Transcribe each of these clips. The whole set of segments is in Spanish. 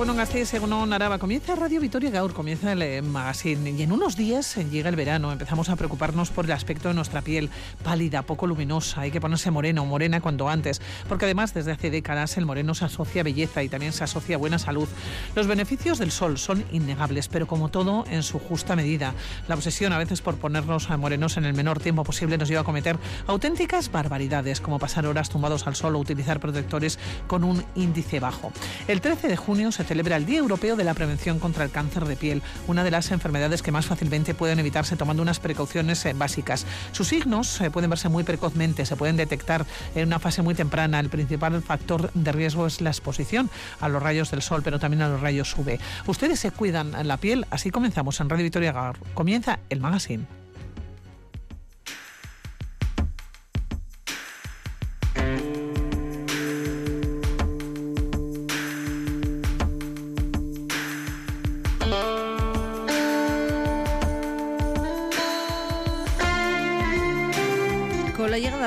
Egunon Gasteiz, Egunon Araba. Comienza Radio Vitoria Gaur, comienza el eh, magazine. Y en unos días eh, llega el verano. Empezamos a preocuparnos por el aspecto de nuestra piel, pálida, poco luminosa. Hay que ponerse moreno morena cuanto antes. Porque además, desde hace décadas, el moreno se asocia a belleza y también se asocia a buena salud. Los beneficios del sol son innegables, pero como todo, en su justa medida. La obsesión a veces por ponernos morenos en el menor tiempo posible nos lleva a cometer auténticas barbaridades, como pasar horas tumbados al sol o utilizar protectores con un índice bajo. El 13 de junio se celebra el Día Europeo de la Prevención contra el Cáncer de Piel, una de las enfermedades que más fácilmente pueden evitarse tomando unas precauciones eh, básicas. Sus signos eh, pueden verse muy precozmente, se pueden detectar en una fase muy temprana. El principal factor de riesgo es la exposición a los rayos del sol, pero también a los rayos UV. Ustedes se cuidan la piel, así comenzamos en Radio Victoria. Comienza el magazine.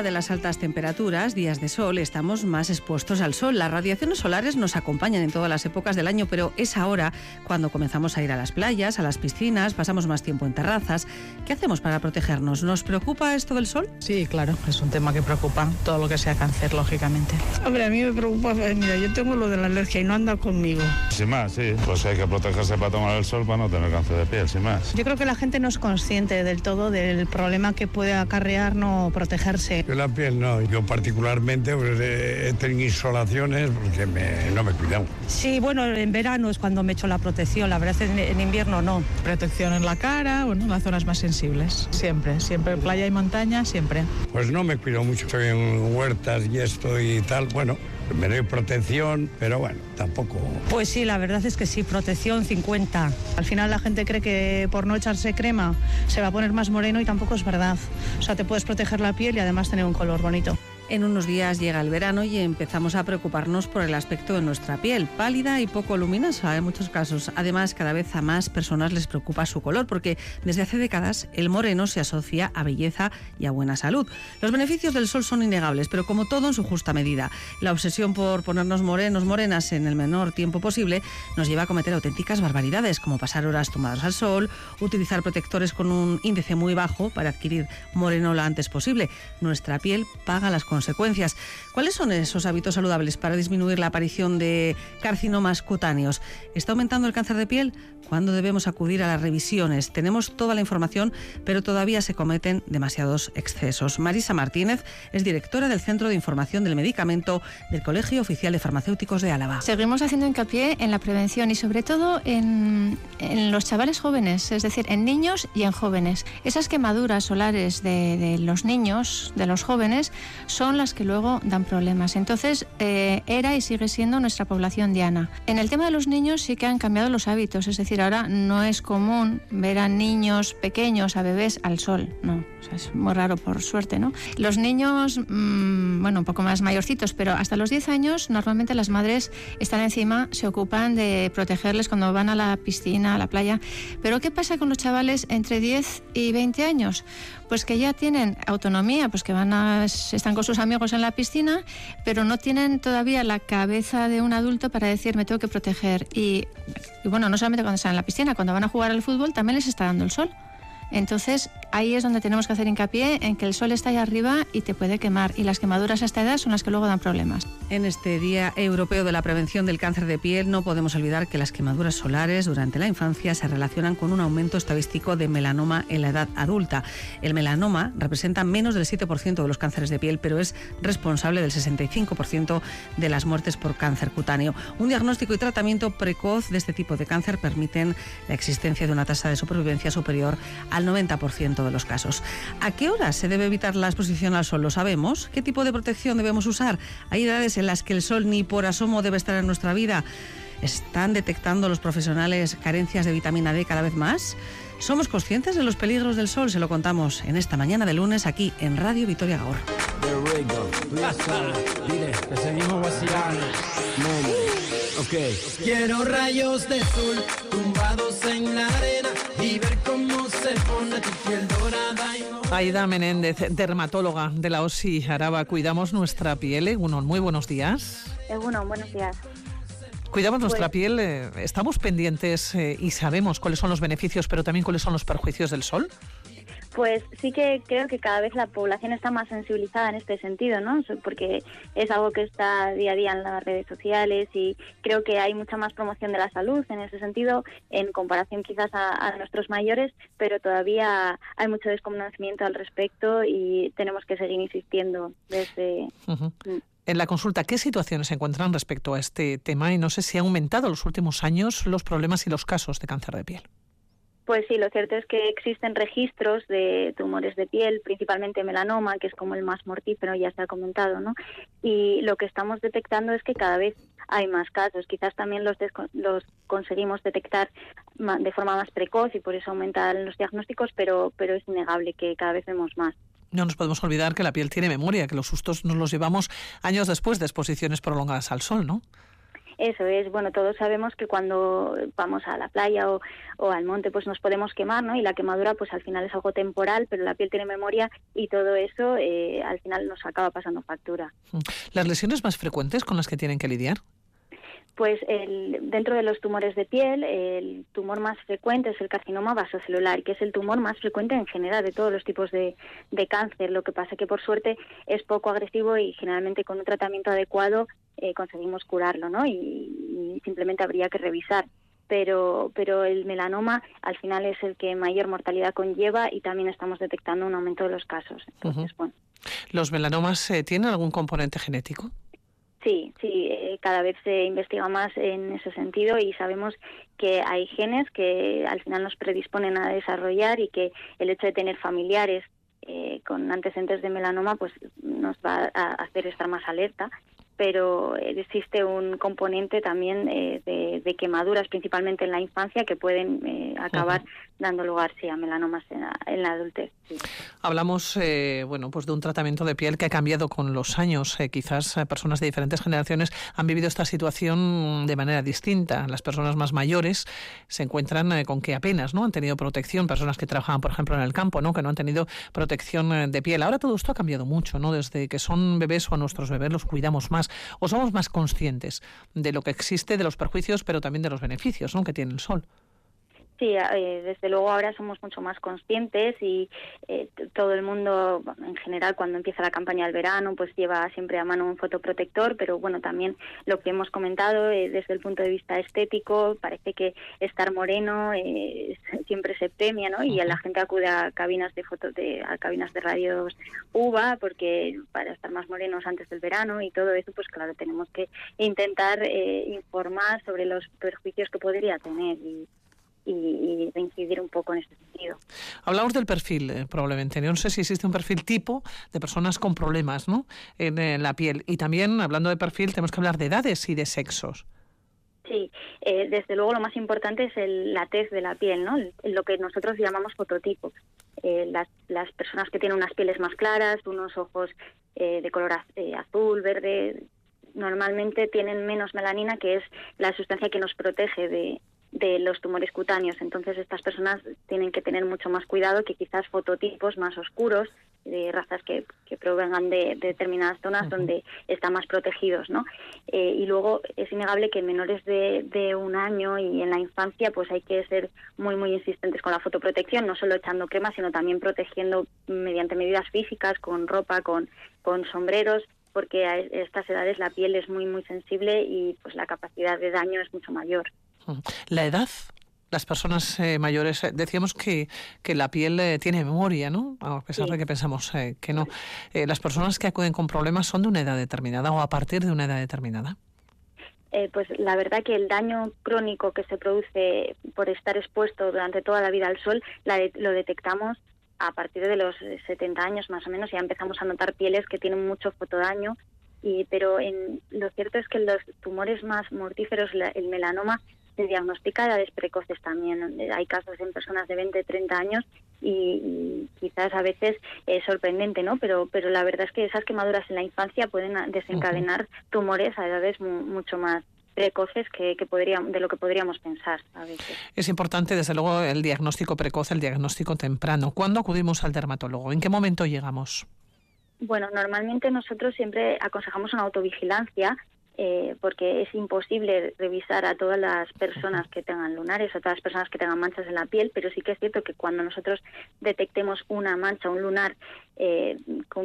De las altas temperaturas, días de sol, estamos más expuestos al sol. Las radiaciones solares nos acompañan en todas las épocas del año, pero es ahora cuando comenzamos a ir a las playas, a las piscinas, pasamos más tiempo en terrazas. ¿Qué hacemos para protegernos? ¿Nos preocupa esto del sol? Sí, claro, es un tema que preocupa, todo lo que sea cáncer, lógicamente. Hombre, a mí me preocupa, eh, mira, yo tengo lo de la alergia y no anda conmigo. Sin más, sí, pues hay que protegerse para tomar el sol para no tener cáncer de piel, sin más. Yo creo que la gente no es consciente del todo del problema que puede acarrear no protegerse. Yo la piel no, yo particularmente pues, he tenido insolaciones porque me, no me cuidan. Sí, bueno, en verano es cuando me echo la protección, la verdad es en, en invierno no. Protección en la cara, bueno, en las zonas más sensibles, siempre, siempre playa y montaña, siempre. Pues no me cuido mucho, estoy en huertas y esto y tal, bueno, me doy protección, pero bueno, tampoco. Pues sí, la verdad es que sí, protección 50. Al final la gente cree que por no echarse crema se va a poner más moreno y tampoco es verdad. O sea, te puedes proteger la piel y además tener un color bonito. En unos días llega el verano y empezamos a preocuparnos por el aspecto de nuestra piel, pálida y poco luminosa en muchos casos. Además, cada vez a más personas les preocupa su color porque desde hace décadas el moreno se asocia a belleza y a buena salud. Los beneficios del sol son innegables, pero como todo en su justa medida. La obsesión por ponernos morenos, morenas en el menor tiempo posible nos lleva a cometer auténticas barbaridades, como pasar horas tomadas al sol, utilizar protectores con un índice muy bajo para adquirir moreno lo antes posible. Nuestra piel paga las consecuencias. ¿Cuáles son esos hábitos saludables para disminuir la aparición de carcinomas cutáneos? ¿Está aumentando el cáncer de piel? ¿Cuándo debemos acudir a las revisiones? Tenemos toda la información, pero todavía se cometen demasiados excesos. Marisa Martínez es directora del Centro de Información del Medicamento del Colegio Oficial de Farmacéuticos de Álava. Seguimos haciendo hincapié en la prevención y sobre todo en, los chavales jóvenes, es decir, en niños y en jóvenes. Esas quemaduras solares de, de los niños, de los jóvenes, son las que luego dan problemas. Entonces, eh, era y sigue siendo nuestra población diana. En el tema de los niños sí que han cambiado los hábitos, es decir, ahora no es común ver a niños pequeños, a bebés al sol, no, es muy raro por suerte, ¿no? Los niños, mmm, bueno, un poco más mayorcitos, pero hasta los 10 años normalmente las madres están encima, se ocupan de protegerles cuando van a la piscina, a la playa. Pero ¿qué pasa con los chavales entre 10 y 20 años? Pues que ya tienen autonomía, pues que van a, están con sus amigos en la piscina, pero no tienen todavía la cabeza de un adulto para decir me tengo que proteger. Y, y bueno, no solamente cuando están en la piscina, cuando van a jugar al fútbol también les está dando el sol. Entonces ahí es donde tenemos que hacer hincapié en que el sol está ahí arriba y te puede quemar. Y las quemaduras a esta edad son las que luego dan problemas. En este Día Europeo de la Prevención del Cáncer de Piel no podemos olvidar que las quemaduras solares durante la infancia se relacionan con un aumento estadístico de melanoma en la edad adulta. El melanoma representa menos del 7% de los cánceres de piel, pero es responsable del 65% de las muertes por cáncer cutáneo. Un diagnóstico y tratamiento precoz de este tipo de cáncer permiten la existencia de una tasa de supervivencia superior al 90% de los casos. ¿A qué horas se debe evitar la exposición al sol? ¿Lo sabemos? ¿Qué tipo de protección debemos usar? Hay edades en las que el sol ni por asomo debe estar en nuestra vida. ¿Están detectando los profesionales carencias de vitamina D cada vez más? ¿Somos conscientes de los peligros del sol? Se lo contamos en esta mañana de lunes aquí en Radio Vitoria Gaur. Dile, que seguimos vacilando. Ok. Quiero rayos de sol tumbados en la arena y ver cómo se pone tu piel dorada y no... Aida Menéndez, dermatóloga de la OSI Araba. Cuidamos nuestra piel. Egunon, muy buenos días. Egunon, buenos días. Cuidamos nuestra Pues- piel, eh, estamos pendientes eh, y sabemos cuáles son los beneficios, pero también cuáles son los perjuicios del sol. Pues sí que creo que cada vez la población está más sensibilizada en este sentido, ¿no? Porque es algo que está día a día en las redes sociales y creo que hay mucha más promoción de la salud en ese sentido en comparación quizás a, a nuestros mayores, pero todavía hay mucho desconocimiento al respecto y tenemos que seguir insistiendo desde... Ujú. En la consulta, ¿qué situaciones se encuentran respecto a este tema? Y no sé si ha aumentado en los últimos años los problemas y los casos de cáncer de piel. Pues sí, lo cierto es que existen registros de tumores de piel, principalmente melanoma, que es como el más mortífero, ya se ha comentado, ¿no? Y lo que estamos detectando es que cada vez hay más casos. Quizás también los, los conseguimos detectar de forma más precoz y por eso aumentan los diagnósticos, pero, pero es innegable que cada vez vemos más. No nos podemos olvidar que la piel tiene memoria, que los sustos nos los llevamos años después de exposiciones prolongadas al sol, ¿no? Eso es, bueno, todos sabemos que cuando vamos a la playa o, o al monte pues nos podemos quemar, ¿no? Y la quemadura pues al final es algo temporal, pero la piel tiene memoria y todo eso eh, al final nos acaba pasando factura. Las lesiones más frecuentes con las que tienen que lidiar. Pues el, dentro de los tumores de piel, el tumor más frecuente es el carcinoma vasocelular, que es el tumor más frecuente en general de todos los tipos de, de cáncer. Lo que pasa que por suerte es poco agresivo y generalmente con un tratamiento adecuado eh, conseguimos curarlo, ¿no? Y, y simplemente habría que revisar. Pero, pero el melanoma al final es el que mayor mortalidad conlleva y también estamos detectando un aumento de los casos. Entonces, Ujú. bueno. ¿Los melanomas eh, tienen algún componente genético? Sí, sí, eh, cada vez se investiga más en ese sentido y sabemos que hay genes que al final nos predisponen a desarrollar y que el hecho de tener familiares eh, con antecedentes de melanoma pues nos va a hacer estar más alerta pero existe un componente también eh, de, de quemaduras, principalmente en la infancia, que pueden eh, acabar dando lugar sí, a melanomas en la, en la adultez. Hablamos, eh, bueno, pues de un tratamiento de piel que ha cambiado con los años. Eh, quizás eh, personas de diferentes generaciones han vivido esta situación de manera distinta. Las personas más mayores se encuentran eh, con que apenas no han tenido protección. Personas que trabajaban, por ejemplo, en el campo, no, que no han tenido protección de piel. Ahora todo esto ha cambiado mucho, no. Desde que son bebés o a nuestros bebés los cuidamos más o somos más conscientes de lo que existe, de los perjuicios, pero también de los beneficios, ¿no? Que tiene el sol. Sí, eh, desde luego ahora somos mucho más conscientes y eh, todo el mundo, en general, cuando empieza la campaña del verano, pues lleva siempre a mano un fotoprotector, pero bueno, también lo que hemos comentado eh, desde el punto de vista estético, parece que estar moreno eh, siempre se premia, ¿no? Y la gente acude a cabinas de foto, de, a cabinas de radios UVA, porque para estar más morenos antes del verano y todo eso, pues claro, tenemos que intentar eh, informar sobre los perjuicios que podría tener y y, de incidir un poco en este sentido. Hablamos del perfil, eh, probablemente. No sé si existe un perfil tipo de personas con problemas ¿no? en, la piel. Y también, hablando de perfil, tenemos que hablar de edades y de sexos. Sí, eh, desde luego lo más importante es el, la tez de la piel, ¿no? lo que nosotros llamamos fototipo. Eh, las, las personas que tienen unas pieles más claras, unos ojos eh, de color az- azul, verde, normalmente tienen menos melanina, que es la sustancia que nos protege de, de los tumores cutáneos. Entonces estas personas tienen que tener mucho más cuidado que quizás fototipos más oscuros de razas que, que provengan de, de determinadas zonas donde están más protegidos, ¿no? Eh, y luego es innegable que en menores de, de un año y en la infancia pues hay que ser muy muy insistentes con la fotoprotección, no solo echando crema, sino también protegiendo mediante medidas físicas, con ropa, con, con sombreros, porque a estas edades la piel es muy muy sensible y pues la capacidad de daño es mucho mayor. La edad. Las personas eh, mayores, eh, decíamos que, que la piel eh, tiene memoria, ¿no? A pesar Sí. de que pensamos eh, que no. Eh, las personas que acuden con problemas son de una edad determinada o a partir de una edad determinada. Eh, pues la verdad que el daño crónico que se produce por estar expuesto durante toda la vida al sol la de- lo detectamos a partir de los eh, 70 años más o menos ya empezamos a notar pieles que tienen mucho fotodaño y pero en, lo cierto es que los tumores más mortíferos la- el melanoma se diagnostica a edades precoces también hay casos en personas de 20 30 años y, quizás a veces es sorprendente no pero pero la verdad es que esas quemaduras en la infancia pueden desencadenar tumores a edades mu- mucho más precoces que, que podríamos, de lo que podríamos pensar a veces. Es importante, desde luego, el diagnóstico precoz, el diagnóstico temprano. ¿Cuándo acudimos al dermatólogo? ¿En qué momento llegamos? Bueno, normalmente nosotros siempre aconsejamos una autovigilancia eh, porque es imposible revisar a todas las personas que tengan lunares o todas las personas que tengan manchas en la piel, pero sí que es cierto que cuando nosotros detectemos una mancha, un lunar eh,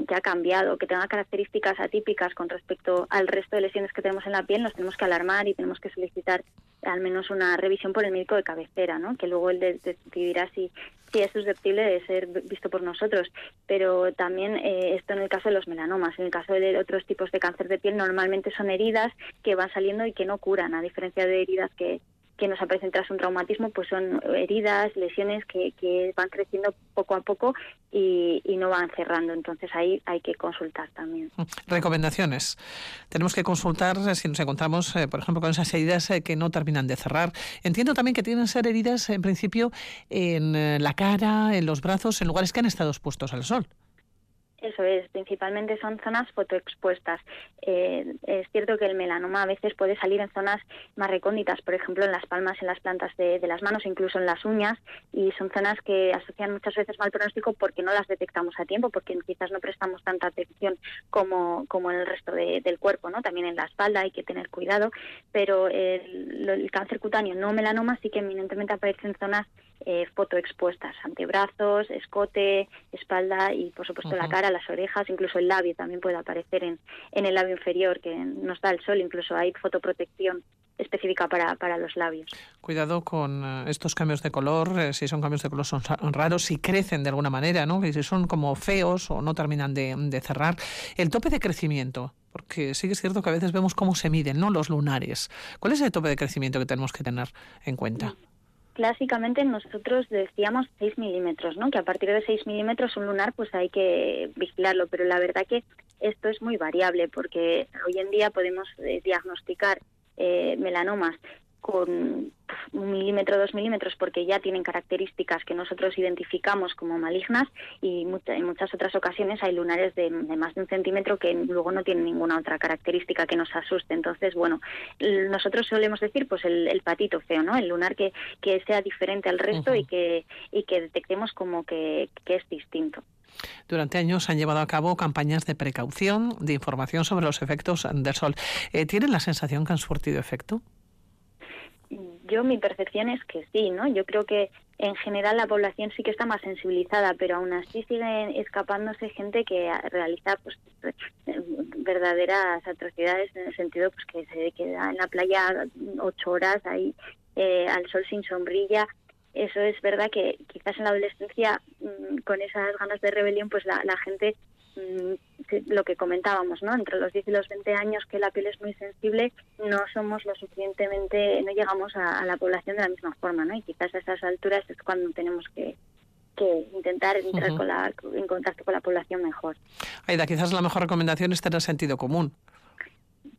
que ha cambiado, que tenga características atípicas con respecto al resto de lesiones que tenemos en la piel, nos tenemos que alarmar y tenemos que solicitar al menos una revisión por el médico de cabecera, ¿no? que luego él decidirá si, si es susceptible de ser visto por nosotros. Pero también eh, esto en el caso de los melanomas. En el caso de otros tipos de cáncer de piel, normalmente son heridas que van saliendo y que no curan, a diferencia de heridas que, que nos aparecen tras un traumatismo, pues son heridas, lesiones que, que van creciendo poco a poco y, no van cerrando. Entonces ahí hay que consultar también. Mm. Recomendaciones. Tenemos que consultar si nos encontramos, eh, por ejemplo, con esas heridas eh, que no terminan de cerrar. Entiendo también que tienen que ser heridas, en principio, en eh, la cara, en los brazos, en lugares que han estado expuestos al sol. Eso es, principalmente son zonas fotoexpuestas. Eh, es cierto que el melanoma a veces puede salir en zonas más recónditas, por ejemplo en las palmas, en las plantas de, las manos, incluso en las uñas, y son zonas que asocian muchas veces mal pronóstico porque no las detectamos a tiempo, porque quizás no prestamos tanta atención como, como en el resto del cuerpo, ¿no? También en la espalda hay que tener cuidado, pero el cáncer cutáneo no melanoma sí que eminentemente aparece en zonas eh, fotoexpuestas, antebrazos, escote, espalda y por supuesto la cara, las orejas, incluso el labio también puede aparecer en, en el labio inferior que nos da el sol, incluso hay fotoprotección específica para, para los labios. Cuidado con eh, estos cambios de color, eh, si son cambios de color son raros, si crecen de alguna manera, ¿no? si son como feos o no terminan de, de cerrar. El tope de crecimiento, porque sí que es cierto que a veces vemos cómo se miden ¿no? los lunares. ¿Cuál es el tope de crecimiento que tenemos que tener en cuenta? Clásicamente nosotros decíamos 6 milímetros, ¿no? Que a partir de 6 milímetros un lunar pues hay que vigilarlo, pero la verdad que esto es muy variable porque hoy en día podemos eh, diagnosticar eh, melanomas con un milímetro, dos milímetros, porque ya tienen características que nosotros identificamos como malignas y en muchas otras ocasiones hay lunares de, más de un centímetro que luego no tienen ninguna otra característica que nos asuste. Entonces, bueno, nosotros solemos decir pues el, patito feo, ¿no? El lunar que, que sea diferente al resto y, que, y que detectemos como que, es distinto. Durante años han llevado a cabo campañas de precaución, de información sobre los efectos del sol. Eh, ¿Tienen la sensación que han surtido efecto? Yo mi percepción es que sí, ¿no? Yo creo que en general la población sí que está más sensibilizada, pero aún así siguen escapándose gente que realiza pues verdaderas atrocidades en el sentido pues que se queda en la playa ocho horas ahí eh, al sol sin sombrilla. Eso es verdad que quizás en la adolescencia mm, con esas ganas de rebelión pues la, la gente Mm, lo que comentábamos, ¿no? Entre los 10 y los 20 años que la piel es muy sensible, no somos lo suficientemente, no llegamos a, la población de la misma forma, ¿no? Y quizás a esas alturas es cuando tenemos que, intentar entrar con la, en contacto con la población mejor. Aida, quizás la mejor recomendación es tener sentido común.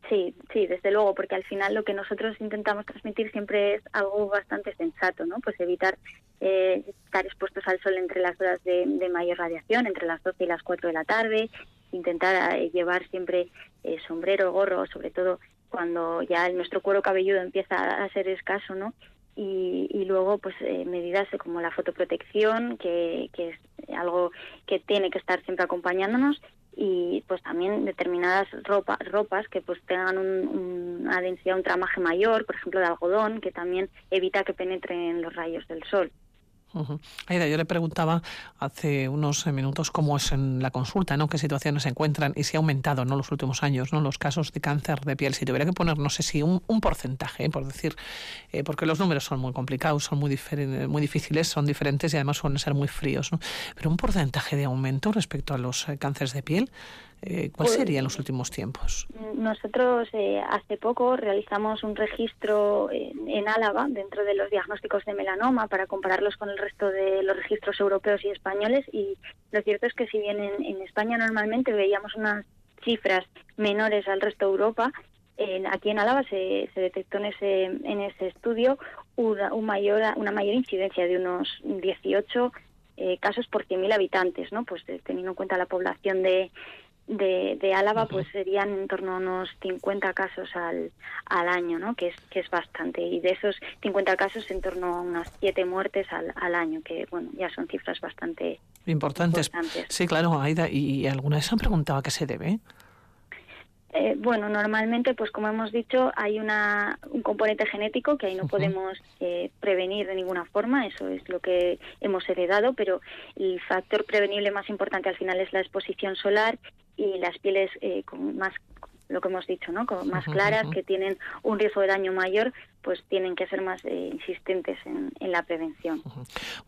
Sí, sí, desde luego, porque al final lo que nosotros intentamos transmitir siempre es algo bastante sensato, ¿no? Pues evitar eh, estar expuestos al sol entre las horas de, mayor radiación, entre las 12 y las 4 de la tarde, intentar eh, llevar siempre eh, sombrero, gorro, sobre todo cuando ya nuestro cuero cabelludo empieza a ser escaso, ¿no? Y, luego, pues, medidas como la fotoprotección, que, que es algo que tiene que estar siempre acompañándonos, y pues también determinadas ropa, ropas que pues tengan una densidad, un tramaje mayor, por ejemplo de algodón, que también evita que penetren los rayos del sol. Aida, yo le preguntaba hace unos minutos cómo es en la consulta, ¿no? qué situaciones se encuentran y si ha aumentado ¿no? los últimos años ¿no? los casos de cáncer de piel. Si tuviera que poner, no sé si un, porcentaje, ¿eh? por decir, eh, porque los números son muy complicados, son muy, muy difíciles, son diferentes y además suelen ser muy fríos. ¿no? Pero un porcentaje de aumento respecto a los eh, cánceres de piel, eh, ¿Cuál pues, sería en los últimos tiempos? Nosotros eh, hace poco realizamos un registro en, Álava dentro de los diagnósticos de melanoma para compararlos con el resto de los registros europeos y españoles y lo cierto es que si bien en, España normalmente veíamos unas cifras menores al resto de Europa, aquí en Álava se, detectó en ese, en ese estudio una, mayor, una mayor incidencia de unos 18 eh, casos por 100.000 habitantes, ¿no? Pues teniendo en cuenta la población de, de, de Álava pues serían en torno a unos 50 casos al, al año, ¿no? que, es, que es bastante. Y de esos 50 casos en torno a unas 7 muertes al, al año, que bueno, ya son cifras bastante importantes. Sí, claro, Aida. ¿Y alguna vez han preguntado a qué se debe? Eh, bueno, normalmente, pues como hemos dicho, hay una, un componente genético que ahí no podemos eh, prevenir de ninguna forma, eso es lo que hemos heredado, pero el factor prevenible más importante al final es la exposición solar y las pieles eh, con más lo que hemos dicho, ¿no? Más claras, que tienen un riesgo de daño mayor, pues tienen que ser más eh, insistentes en, la prevención.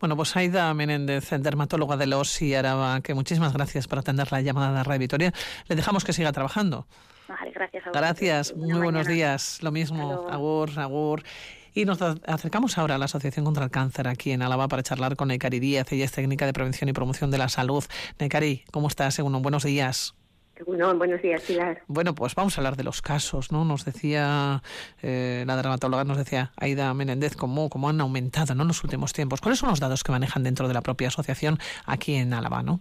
Bueno, pues Aida Menéndez, dermatóloga de los y Araba, que muchísimas gracias por atender la llamada de Radio Vitoria. Le dejamos que siga trabajando. Vale, gracias. A gracias, muy buenos días. Lo mismo, agur, agur. Y nos acercamos ahora a la Asociación contra el Cáncer aquí en Álava para charlar con Necari Díaz. Ella es técnica de prevención y promoción de la salud. Necari, ¿cómo estás? Según buenos días. No, buenos días, Pilar. Bueno, pues vamos a hablar de los casos, ¿no? Nos decía eh, la dermatóloga, nos decía Aida Menéndez, cómo, cómo han aumentado ¿no? en los últimos tiempos. ¿Cuáles son los datos que manejan dentro de la propia asociación aquí en Álava, no?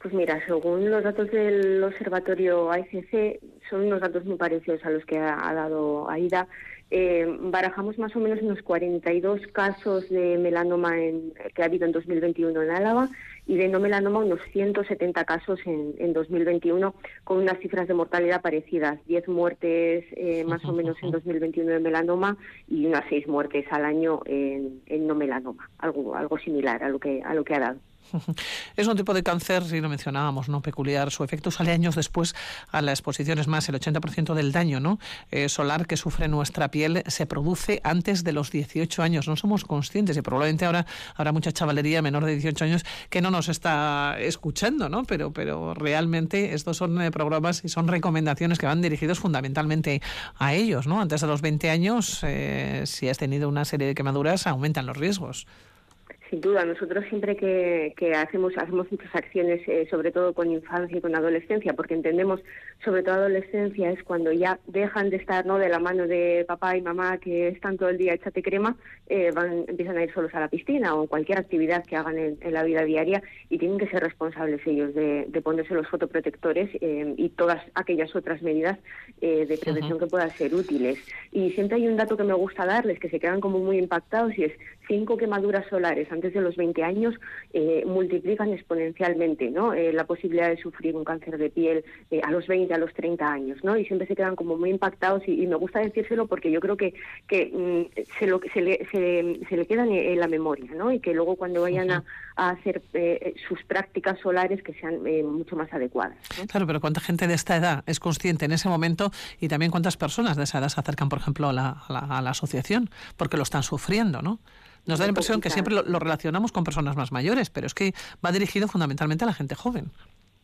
Pues mira, según los datos del observatorio AICC, son unos datos muy parecidos a los que ha, dado Aida. Eh, barajamos más o menos unos 42 casos de melanoma en, que ha habido en 2021 en Álava y de no melanoma unos 170 casos en, en 2021 con unas cifras de mortalidad parecidas, 10 muertes eh, más o menos en 2021 de melanoma y unas 6 muertes al año en, en no melanoma, algo algo similar a lo que a lo que ha dado. Es un tipo de cáncer, si lo mencionábamos, no peculiar. Su efecto sale años después a la exposición. Es más, el 80% del daño ¿no? Eh, solar que sufre nuestra piel se produce antes de los 18 años. No somos conscientes y probablemente ahora habrá mucha chavalería menor de 18 años que no nos está escuchando, ¿no? Pero, pero realmente estos son eh, programas y son recomendaciones que van dirigidos fundamentalmente a ellos, ¿no? Antes de los 20 años, eh, si has tenido una serie de quemaduras, aumentan los riesgos. Sin duda, nosotros siempre que, hacemos hacemos muchas acciones, eh, sobre todo con infancia y con adolescencia, porque entendemos, sobre todo adolescencia, es cuando ya dejan de estar no de la mano de papá y mamá que están todo el día échate crema, eh, van, empiezan a ir solos a la piscina o cualquier actividad que hagan en, la vida diaria y tienen que ser responsables ellos de, ponerse los fotoprotectores eh, y todas aquellas otras medidas de prevención que puedan ser útiles. Y siempre hay un dato que me gusta darles, que se quedan como muy impactados y es cinco quemaduras solares antes de los 20 años eh, multiplican exponencialmente ¿no? Eh, la posibilidad de sufrir un cáncer de piel eh, a los 20, a los 30 años, ¿no? Y siempre se quedan como muy impactados y, me gusta decírselo porque yo creo que, que mm, se, lo, se, le, se, se le quedan en, la memoria, ¿no? Y que luego cuando vayan a, hacer sus prácticas solares que sean mucho más adecuadas. Claro, pero ¿cuánta gente de esta edad es consciente en ese momento y también cuántas personas de esa edad se acercan, por ejemplo, a la, a la asociación? Porque lo están sufriendo, ¿no? Nos da la impresión que siempre lo, relacionamos con personas más mayores, pero es que va dirigido fundamentalmente a la gente joven.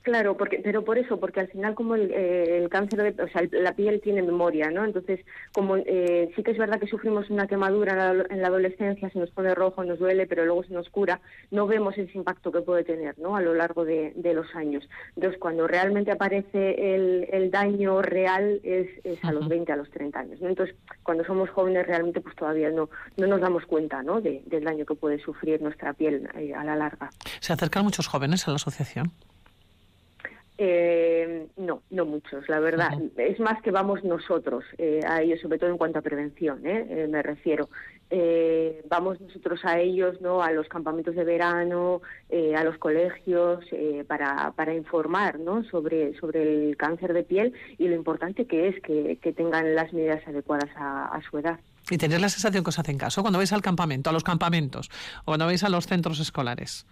Claro, porque, pero por eso, porque al final como el, eh, cáncer, de, o sea, la piel tiene memoria, ¿no? Entonces, como eh, sí que es verdad que sufrimos una quemadura en la, adolescencia, se nos pone rojo, nos duele, pero luego se nos cura, no vemos ese impacto que puede tener, ¿no? A lo largo de, los años. Entonces, cuando realmente aparece el, daño real es, a los 20, a los 30 años, ¿no? Entonces, cuando somos jóvenes realmente pues todavía no, no nos damos cuenta, ¿no? del daño que puede sufrir nuestra piel eh, a la larga. ¿Se acercan muchos jóvenes a la asociación? Eh, no, no muchos, la verdad. Es más que vamos nosotros eh, a ellos, sobre todo en cuanto a prevención, ¿eh? eh me refiero. Eh, vamos nosotros a ellos, ¿no? A los campamentos de verano, a los colegios, para, para informar, ¿no? Sobre, sobre el cáncer de piel y lo importante que es que, tengan las medidas adecuadas a, a su edad. Y tener la sensación que os hacen caso cuando vais al campamento, a los campamentos, o cuando vais a los centros escolares.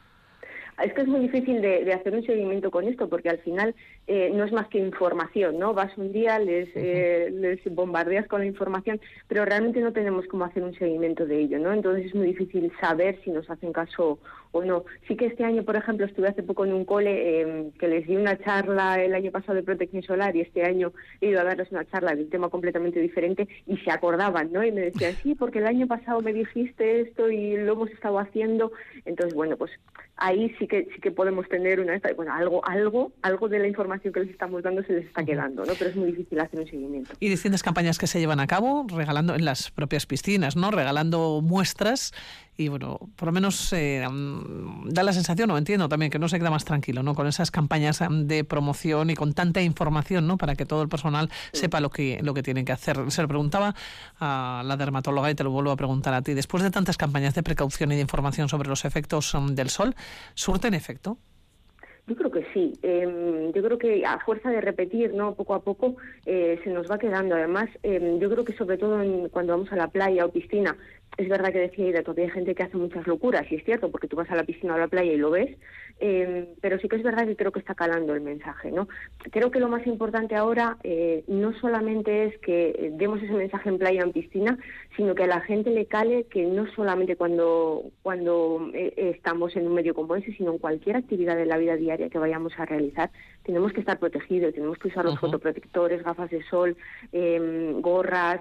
Es que es muy difícil de, hacer un seguimiento con esto porque al final eh, no es más que información, ¿no? Vas un día, les, eh, les bombardeas con la información, pero realmente no tenemos cómo hacer un seguimiento de ello, ¿no? Entonces es muy difícil saber si nos hacen caso o no. Sí que este año, por ejemplo, estuve hace poco en un cole em, que les di una charla el año pasado de protección solar y este año he ido a darles una charla de un tema completamente diferente y se acordaban, ¿no? Y me decían, sí, porque el año pasado me dijiste esto y lo hemos estado haciendo. Entonces, bueno, pues ahí sí que sí que podemos tener una bueno algo algo algo de la información que les estamos dando se les está quedando no pero es muy difícil hacer un seguimiento y distintas campañas que se llevan a cabo regalando en las propias piscinas no regalando muestras y bueno, por lo menos eh, da la sensación, o entiendo también, que no se queda más tranquilo, ¿no? Con esas campañas de promoción y con tanta información, ¿no? Para que todo el personal sepa lo que, lo que tienen que hacer. Se lo preguntaba a la dermatóloga y te lo vuelvo a preguntar a ti. Después de tantas campañas de precaución y de información sobre los efectos del sol, ¿surten efecto? Yo creo que sí. Em, yo creo que a fuerza de repetir, ¿no? Poco a poco eh, se nos va quedando. Además, em, yo creo que sobre todo cuando vamos a la playa o piscina, es verdad que decía Ida, todavía hay gente que hace muchas locuras, y es cierto, porque tú vas a la piscina o a la playa y lo ves, eh, pero sí que es verdad que creo que está calando el mensaje, ¿no? Creo que lo más importante ahora eh, no solamente es que demos ese mensaje en playa o en piscina, sino que a la gente le cale que no solamente cuando, cuando eh, estamos en un medio como ese, sino en cualquier actividad de la vida diaria que vayamos a realizar, tenemos que estar protegidos, tenemos que usar los fotoprotectores, gafas de sol, em, gorras,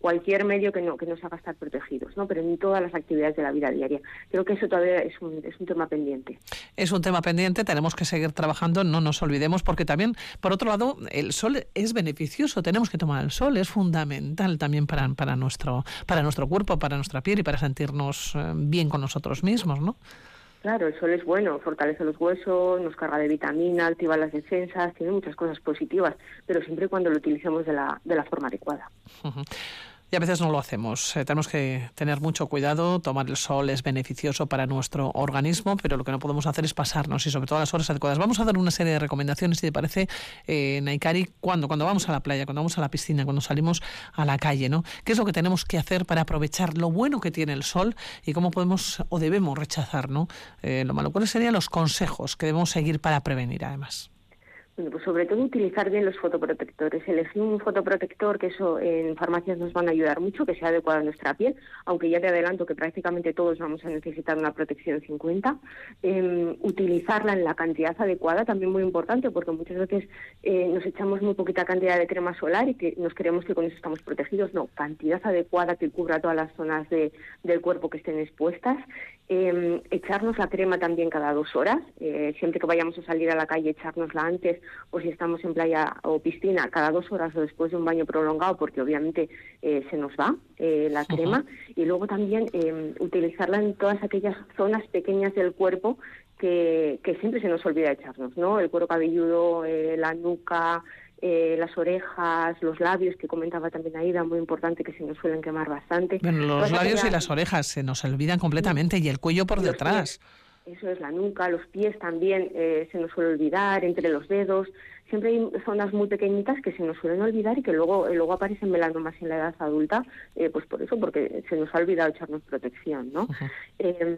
cualquier medio que, no, que nos haga estar protegidos, ¿no? Pero en todas las actividades de la vida diaria. Creo que eso todavía es un, es un tema pendiente. Es un tema pendiente, tenemos que seguir trabajando, no nos olvidemos, porque también, por otro lado, el sol es beneficioso, tenemos que tomar el sol, es fundamental también para, para, nuestro, para nuestro cuerpo, para nuestra piel y para sentirnos eh, bien con nosotros mismos, ¿no? Claro, el sol es bueno, fortalece los huesos, nos carga de vitamina, activa las defensas, tiene muchas cosas positivas, pero siempre cuando lo utilicemos de la, de la forma adecuada y a veces no lo hacemos. Eh, tenemos que tener mucho cuidado, tomar el sol es beneficioso para nuestro organismo, pero lo que no podemos hacer es pasarnos y sobre todo las horas adecuadas. Vamos a dar una serie de recomendaciones, si te parece, eh, Naikari, cuando, cuando vamos a la playa, cuando vamos a la piscina, cuando salimos a la calle, ¿no? ¿Qué es lo que tenemos que hacer para aprovechar lo bueno que tiene el sol y cómo podemos o debemos rechazar, ¿no? Eh, lo malo. ¿Cuáles serían los consejos que debemos seguir para prevenir, además? Pues sobre todo utilizar bien los fotoprotectores. Elegir un fotoprotector, que eso en farmacias nos van a ayudar mucho, que sea adecuado a nuestra piel, aunque ya te adelanto que prácticamente todos vamos a necesitar una protección 50. Em, utilizarla en la cantidad adecuada, también muy importante, porque muchas veces eh, nos echamos muy poquita cantidad de crema solar y que nos creemos que con eso estamos protegidos. No, cantidad adecuada que cubra todas las zonas de, del cuerpo que estén expuestas. Em, echarnos la crema también cada dos horas. Eh, siempre que vayamos a salir a la calle, echárnosla antes o si estamos en playa o piscina cada dos horas o después de un baño prolongado, porque obviamente eh, se nos va eh, la crema. Y luego también em, utilizarla en todas aquellas zonas pequeñas del cuerpo que, que siempre se nos olvida echarnos, ¿no? El cuero cabelludo, la nuca, eh, las orejas, los labios, que comentaba también Aida, muy importante que se nos suelen quemar bastante. Bueno, los labios y las orejas se nos olvidan completamente y el cuello por detrás. Eso es la nuca, los pies también eh, se nos suele olvidar, entre los dedos siempre hay zonas muy pequeñitas que se nos suelen olvidar y que luego eh, luego aparecen más en la edad adulta, eh, pues por eso, porque se nos ha olvidado echarnos protección, ¿no? Em,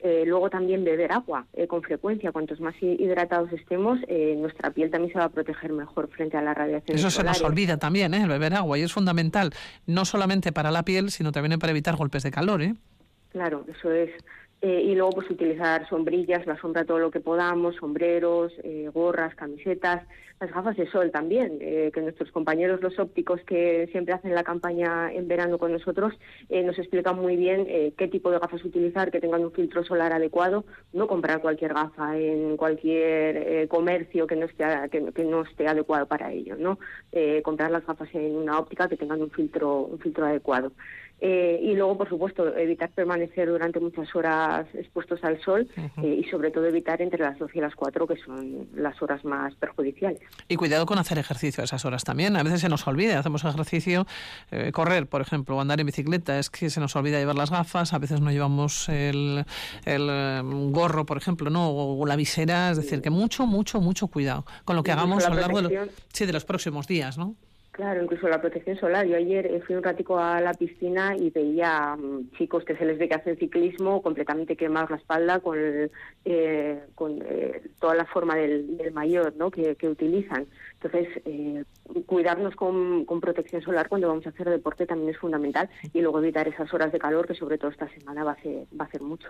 eh, luego también beber agua con frecuencia, cuantos más hidratados estemos, nuestra piel también se va a proteger mejor frente a la radiación. Eso se nos olvida también, ¿eh? el beber agua, y es fundamental, no solamente para la piel, sino también para evitar golpes de calor, ¿eh? Claro, eso es. Eh, y luego pues utilizar sombrillas, la sombra todo lo que podamos, sombreros, eh, gorras, camisetas, las gafas de sol también, eh, que nuestros compañeros los ópticos que siempre hacen la campaña en verano con nosotros nos explican muy bien qué tipo de gafas utilizar, que tengan un filtro solar adecuado, no comprar cualquier gafa en cualquier comercio que no esté que, que, no esté adecuado para ello, no comprar las gafas en una óptica que tengan un filtro un filtro adecuado. Eh, y luego, por supuesto, evitar permanecer durante muchas horas expuestos al sol eh, y sobre todo evitar entre las 12 y las 4, que son las horas más perjudiciales. Y cuidado con hacer ejercicio a esas horas también. A veces se nos olvida, hacemos ejercicio, eh, correr, por ejemplo, o andar en bicicleta, es que se nos olvida llevar las gafas, a veces no llevamos el, el gorro, por ejemplo, no o la visera, es decir, que mucho, mucho, mucho cuidado con lo que hagamos a lo largo de, sí, de los próximos días, ¿no? Claro, incluso la protección solar. Yo ayer eh, fui un ratico a la piscina y veía mm, chicos que se les ve que hacen ciclismo completamente quemados la espalda con, eh, con eh, toda la forma del, mayor ¿no? que, utilizan. Entonces, eh, cuidarnos con, protección solar cuando vamos a hacer deporte también es fundamental y luego evitar esas horas de calor que sobre todo esta semana va a hacer, va a hacer mucho.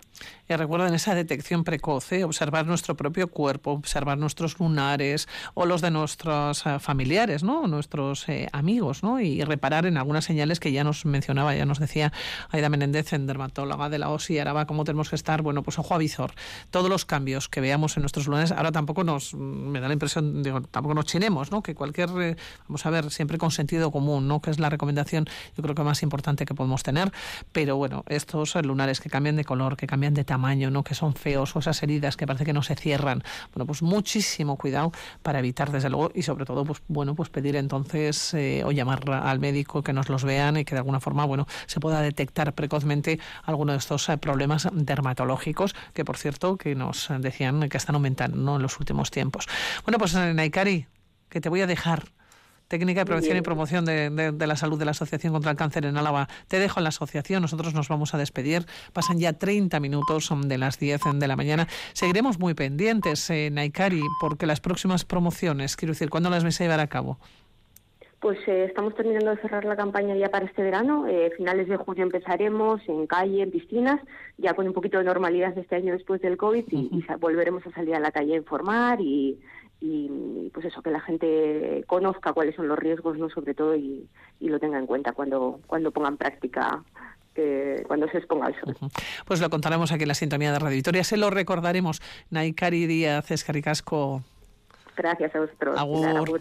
Y recuerden esa detección precoce, observar nuestro propio cuerpo, observar nuestros lunares o los de nuestros eh, familiares, ¿no? nuestros eh, amigos, ¿no? y reparar en algunas señales que ya nos mencionaba, ya nos decía Aida Menéndez, en dermatóloga de la OSI, ahora va cómo tenemos que estar, bueno, pues ojo a visor. Todos los cambios que veamos en nuestros lunares, ahora tampoco nos, me da la impresión, digo, tampoco nos chinemos, que cualquier, eh, vamos a ver, siempre con sentido común, ¿no? Que es la recomendación, yo creo que más importante que podemos tener. Pero bueno, estos lunares que cambian de color, que cambian de tamaño, ¿no? Que son feos, o esas heridas que parece que no se cierran. Bueno, pues muchísimo cuidado para evitar, desde luego, y sobre todo, pues bueno, pues pedir entonces eh, o llamar al médico que nos los vean y que de alguna forma bueno se pueda detectar precozmente alguno de estos eh, problemas dermatológicos que por cierto que nos decían que están aumentando en los últimos tiempos. Bueno, pues Naikari, que te voy a dejar técnica de prevención y promoción de, la salud de la Asociación contra el Cáncer en Álava. Te dejo en la asociación, nosotros nos vamos a despedir. Pasan ya 30 minutos de las 10 de la mañana. Seguiremos muy pendientes, en Naikari, porque las próximas promociones, quiero decir, ¿cuándo las vais a llevar a cabo? Pues eh, estamos terminando de cerrar la campaña ya para este verano. Eh, finales de junio empezaremos en calle, en piscinas, ya con un poquito de normalidad este año después del COVID y volveremos a salir a la calle a informar y, y pues eso que la gente conozca cuáles son los riesgos no sobre todo y, lo tenga en cuenta cuando cuando ponga en práctica eh, cuando se exponga al sol. Pues lo contaremos aquí en la sintonía de Radio Victoria. Se lo recordaremos. Naikari Díaz Escaricasco. Gracias a vosotros. Agur. Agur,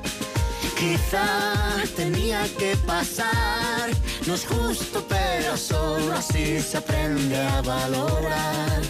Quizá tenía que pasar, no es justo, pero solo así se aprende a valorar